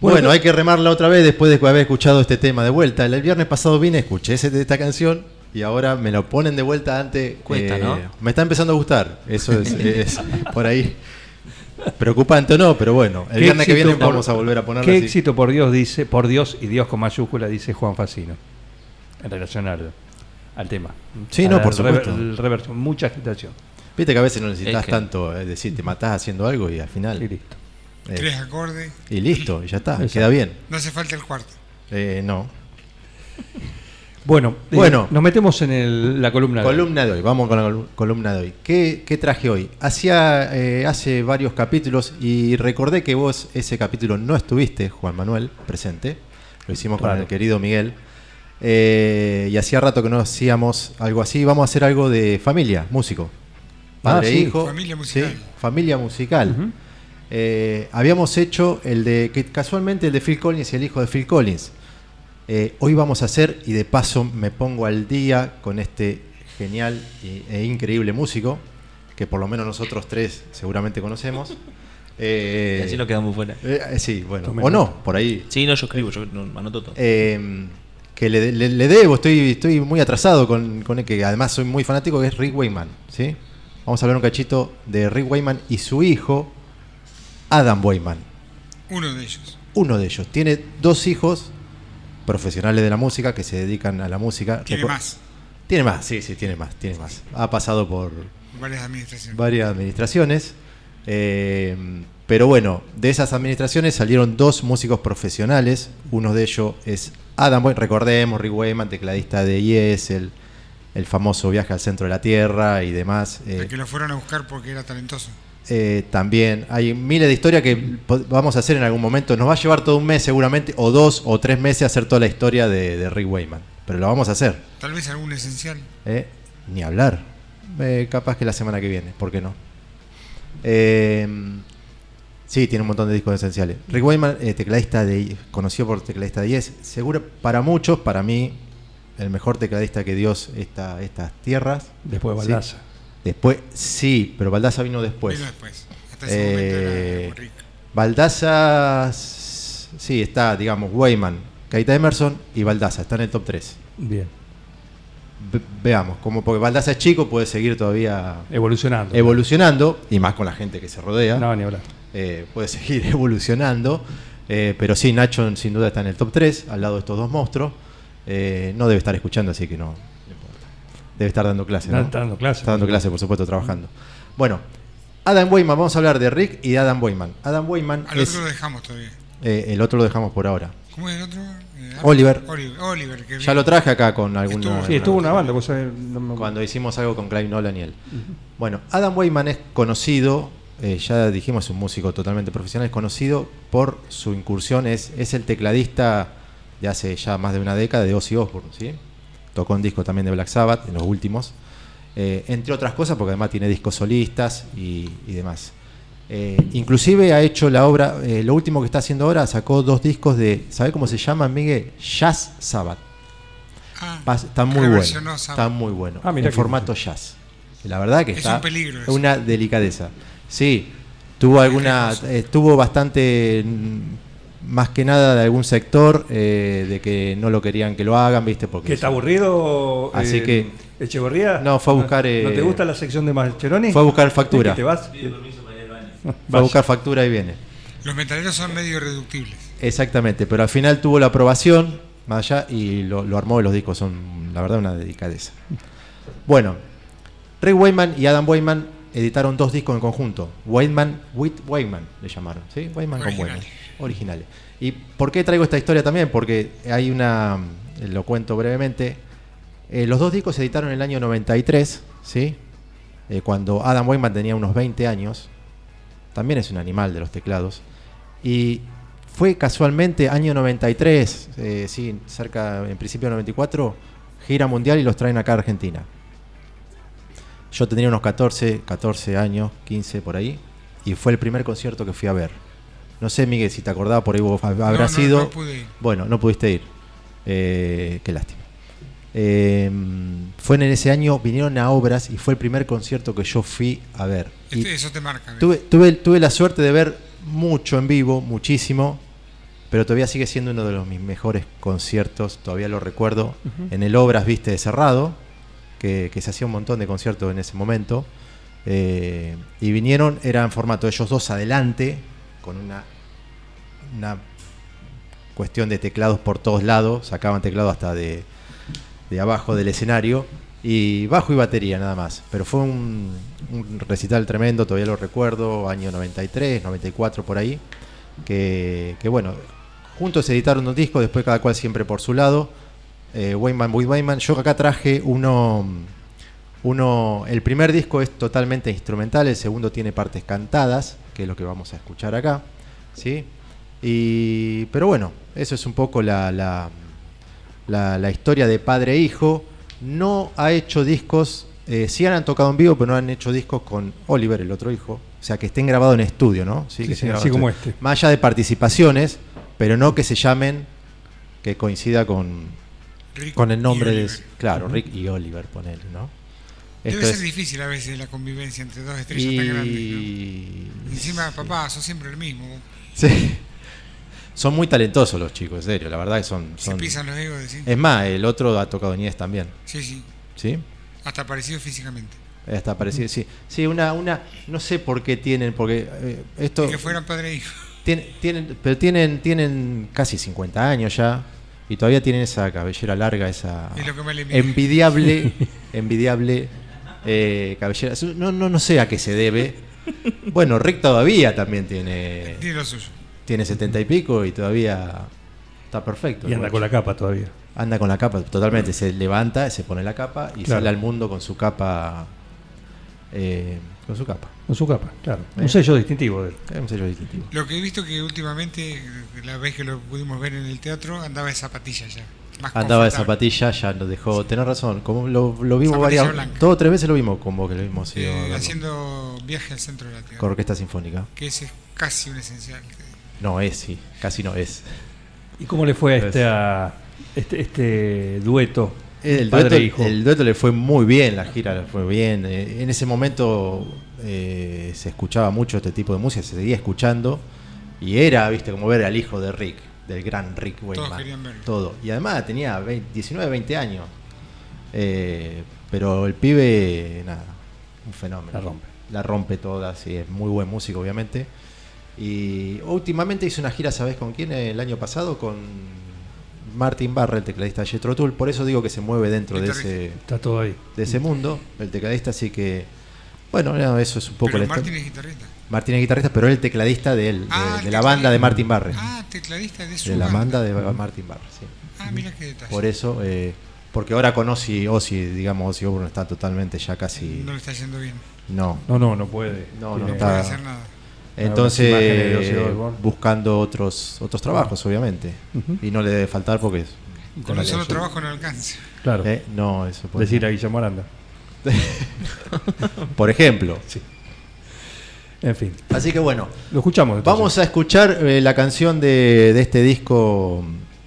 Bueno, hay que remarla otra vez después de haber escuchado este tema de vuelta. El viernes pasado vine, escuché ese- esta canción y ahora me lo ponen de vuelta antes. Cuesta, ¿no? Me está empezando a gustar. Eso es, es por ahí. Preocupante o no, pero bueno. El viernes que viene por- vamos a volver a ponerlo Qué así. éxito por Dios dice, por Dios y Dios con mayúscula dice Juan Facino. En relación al, al tema. Sí, A no, por supuesto. rever- el reversión, mucha agitación. Viste que a veces no necesitas Es que- tanto, es decir, te matás haciendo algo y al final. Y listo. Eh, Tres acordes. y listo, y ya está, Exacto. queda bien. No hace falta el cuarto. Eh, no. Bueno, eh, Bueno. nos metemos en el- la columna. de hoy. Columna de hoy, vamos con la col- columna de hoy. ¿Qué, qué traje hoy? Hacía eh, hace varios capítulos y recordé que vos ese capítulo no estuviste, Juan Manuel, presente. Lo hicimos con el querido Miguel. Eh, y hacía rato que no hacíamos algo así. Vamos a hacer algo de familia, músico. Padre Ah, e sí. hijo. Familia musical. Sí, familia musical. Eh, habíamos hecho el de, que casualmente el de Phil Collins y el hijo de Phil Collins. Eh, hoy vamos a hacer, y de paso me pongo al día con este genial e increíble músico, que por lo menos nosotros tres seguramente conocemos. Eh, Y así nos quedamos fuera. eh, eh, sí, bueno, o no, por ahí. Sí, no, yo escribo, yo no, anoto todo. Eh, que le, le- le debo, estoy, estoy muy atrasado con, con el que además soy muy fanático, que es Rick Wayman. ¿sí? Vamos a hablar un cachito de Rick Wayman y su hijo, Adam Wayman. Uno de ellos. Uno de ellos. Tiene dos hijos profesionales de la música que se dedican a la música. Tiene más. Tiene más, sí, sí, tiene más, tiene más. Ha pasado por Varias administraciones. varias administraciones. eh, pero bueno, de esas administraciones salieron dos músicos profesionales. Uno de ellos es Adam Wayman, recordemos, Rick Wayman, tecladista de Yes, el, el famoso viaje al centro de la Tierra y demás. eh, El que lo fueron a buscar porque era talentoso. Eh, también hay miles de historias que vamos a hacer en algún momento. Nos va a llevar todo un mes seguramente, o dos o tres meses hacer toda la historia de, de Rick Wayman. Pero lo vamos a hacer. Tal vez algún esencial. ¿eh? Ni hablar. Eh, capaz que la semana que viene, ¿por qué no? Eh, sí, tiene un montón de discos esenciales. Rick Wayman, eh, tecladista de, conocido por tecladista de Yes, seguro para muchos, para mí, el mejor tecladista que dio esta, estas tierras. Después de Sí. Después, sí, pero Baldaza vino después. Vino después. Hasta ese momento Eh, era rico. Baldaza, s- sí, está, digamos, Wayman, Keita Emerson y Baldaza, está en el top 3. Bien. Ve- veamos, como porque Baldaza es chico, puede seguir todavía Evolucionando. evolucionando, y más con la gente que se rodea, No, ni hablar. eh, puede seguir evolucionando. eh, pero sí, Nacho sin duda está en el top 3, al lado de estos dos monstruos. Eh, no debe estar escuchando, así que no. Debe estar dando clases. No, está dando clases. Está dando clases, por supuesto, trabajando. Bueno, Adam Wayman, vamos a hablar de Rick y de Adam Wayman. Adam Wayman Al es. otro lo dejamos todavía. eh, el otro lo dejamos por ahora. ¿Cómo es el otro? Eh, Oliver. Oliver, Oliver, que Ya lo traje acá con. Estuvo- Sí, estuvo una banda. vos sabés, no me- Cuando hicimos algo con Clive Nolan y él. Bueno, Adam Wayman es conocido, eh, ya dijimos, es un músico totalmente profesional, es conocido por su incursión, es, es el tecladista de hace ya más de una década de Ozzy Osbourne, ¿sí? Tocó un disco también de Black Sabbath, en los últimos, eh, entre otras cosas, porque además tiene discos solistas y, y demás. Eh, inclusive ha hecho la obra, eh, lo último que está haciendo ahora, sacó dos discos de, ¿sabe cómo se llama, Miguel? Jazz Sabbath. Ah, Está muy bueno. Sabbath. Está muy bueno. Ah, en formato jazz. La verdad que Es está un peligro eso. una delicadeza. Sí, tuvo alguna, eh, tuvo bastante, mm, más que nada de algún sector eh, de que no lo querían que lo hagan, viste, porque ¿Que está aburrido? Así eh, que- ¿Echeverría? No, fue a buscar, ¿No, eh, te gusta la sección de Mascheroni? fue a buscar factura. ¿Te vas? fue a buscar factura y viene. Los metaleros son medio irreductibles. Exactamente, pero al final tuvo la aprobación más allá y lo, lo armó y los discos son, la verdad, una delicadeza. Bueno, Rick Wayman y Adam Wayman editaron dos discos en conjunto. Wayman with Wayman le llamaron, ¿sí? Wayman con. Wayman. Originales. ¿Y por qué traigo esta historia también? Porque hay una, eh, lo cuento brevemente, eh, los dos discos se editaron en el año 93, ¿sí? Eh, cuando Adam Wayman tenía unos 20 años, también es un animal de los teclados, y fue casualmente año 93, eh, sí, cerca, en principio de 94, gira mundial y los traen acá a Argentina. Yo tenía unos 14, 14 años, 15 por ahí, y fue el primer concierto que fui a ver. No sé, Miguel, si te acordabas, por ahí vos hab- habrás no, no ido. pude ir. Bueno, no pudiste ir. Eh, qué lástima. Eh, fue en ese año, vinieron a obras y fue el primer concierto que yo fui a ver. Y Este- eso te marca. ¿ves? tuve, tuve, tuve la suerte de ver mucho en vivo, muchísimo, pero todavía sigue siendo uno de los mis mejores conciertos, todavía lo recuerdo, en el Obras, viste, de Cerrado, que, que se hacía un montón de conciertos en ese momento, eh, y vinieron, era en formato ellos dos adelante, con una, una cuestión de teclados por todos lados, sacaban teclado hasta de, de abajo del escenario, y bajo y batería nada más. Pero fue un, un recital tremendo, todavía lo recuerdo, año 93, 94 por ahí, que, que bueno, juntos editaron un disco, después cada cual siempre por su lado. Eh, Wayman with Wayman, yo acá traje uno, uno, el primer disco es totalmente instrumental, el segundo tiene partes cantadas, que es lo que vamos a escuchar acá, ¿sí? Y, pero bueno, eso es un poco la, la, la, la historia de padre e hijo. No ha hecho discos, eh, sí han tocado en vivo, pero no han hecho discos con Oliver, el otro hijo. O sea, que estén grabados en estudio, ¿no? Sí, que sí, estén grabados así como estudio. este. Más allá de participaciones, pero no que se llamen, que coincida con, Rick con el nombre de... Claro, Rick y Oliver, ponele, ¿no? Debe ser es- difícil a veces la convivencia entre dos estrellas tan grandes. ¿no? y... Encima, papá, sos siempre el mismo. Sí. Son muy talentosos los chicos, en serio, la verdad que son... Se pisan los egos sí. Es más, el otro ha tocado Nies también, Sí, sí. ¿sí? Hasta parecido físicamente. Está parecido, sí. Sí, una, una, no sé por qué tienen, porque eh, esto... Y que fueran padre e hijo. Tienen, tienen, pero tienen, tienen casi 50 años ya y todavía tienen esa cabellera larga, esa Es lo que mira. envidiable, envidiable eh, cabellera. No, no, no sé a qué se debe. Bueno, Rick todavía también tiene, Tiene lo suyo. tiene 70 y pico y todavía está perfecto. Y anda guacho. con la capa todavía. Anda con la capa, totalmente. Se levanta, se pone la capa y Claro. sale al mundo con su capa. eh, con su capa. Con su capa, claro. Eh. Un sello distintivo de él. Un sello distintivo. Lo que he visto que últimamente, la vez que lo pudimos ver en el teatro, andaba de zapatillas ya. Más Andaba de zapatilla, ya nos dejó. Tenés razón, como lo, lo vimos Zapatilla varias blanca. Dos o tres veces lo vimos con vos que lo vimos. sí, Eh, haciendo viaje al centro de la Tierra. Con orquesta sinfónica. Que ese es casi un esencial. No, es, sí, casi no es. ¿Y cómo le fue a Es- este, a este, este dueto? El padre dueto, e hijo? el dueto le fue muy bien, la gira le fue bien. Eh, en ese momento eh, se escuchaba mucho este tipo de música, se seguía escuchando. Y era, viste, como ver al hijo de Rick, del gran Rick querían verlo. Todo. Y además tenía 20 19, 20 años. Eh, pero el pibe, nada, un fenómeno. La rompe. La rompe toda, sí, es muy buen músico, obviamente. Y últimamente hizo una gira, ¿sabes con quién? El año pasado con Martin Barre, el tecladista de Jethro Tull. Por eso digo que se mueve dentro de ese, Está todo ahí. de ese mundo, el tecladista. Así que, bueno, no, eso es un poco Pero la Martín es guitarrista. Martín es guitarrista, pero él el tecladista de él, de, Ah, de la banda de tecladista. Martin Barre. Ah, tecladista de su de la banda. banda de Martin Barre, sí. Ah, mira qué detalle. Por eso, eh, porque ahora con Ozzy, Ozzy, digamos, Ozzy Osbourne está totalmente ya casi. No le está yendo bien. No, No, no, no puede. No, no No está- puede hacer nada. Entonces, buscando otros otros trabajos, obviamente. Y no le debe faltar porque es. Con un solo trabajo no alcanza. Claro. Eh, no, eso puede Decir ser. a Guillermo Aranda. Por ejemplo. En fin. Así que bueno, Lo escuchamos. entonces. vamos a escuchar eh, la canción de, de este disco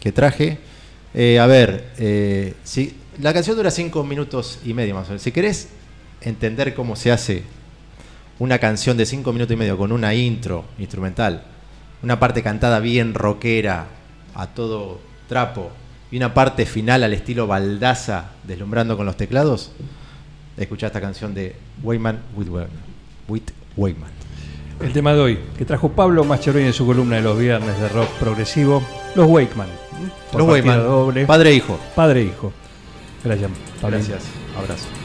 que traje. Eh, a ver, eh, si, la canción dura cinco minutos y medio más o menos. Si querés entender cómo se hace una canción de cinco minutos y medio con una intro instrumental, una parte cantada bien rockera, a todo trapo, y una parte final al estilo baldaza, deslumbrando con los teclados, escuchá esta canción de Wayman with Wayman. With Wayman. El tema de hoy, que trajo Pablo Mascheroni en su columna de los viernes de rock progresivo, Los Wakeman. Los Wayman, doble. padre e hijo. Padre e hijo. Gracias. Pablo. Gracias, abrazo.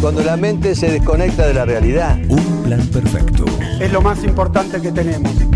Cuando la mente se desconecta de la realidad. Un plan perfecto. Es lo más importante que tenemos.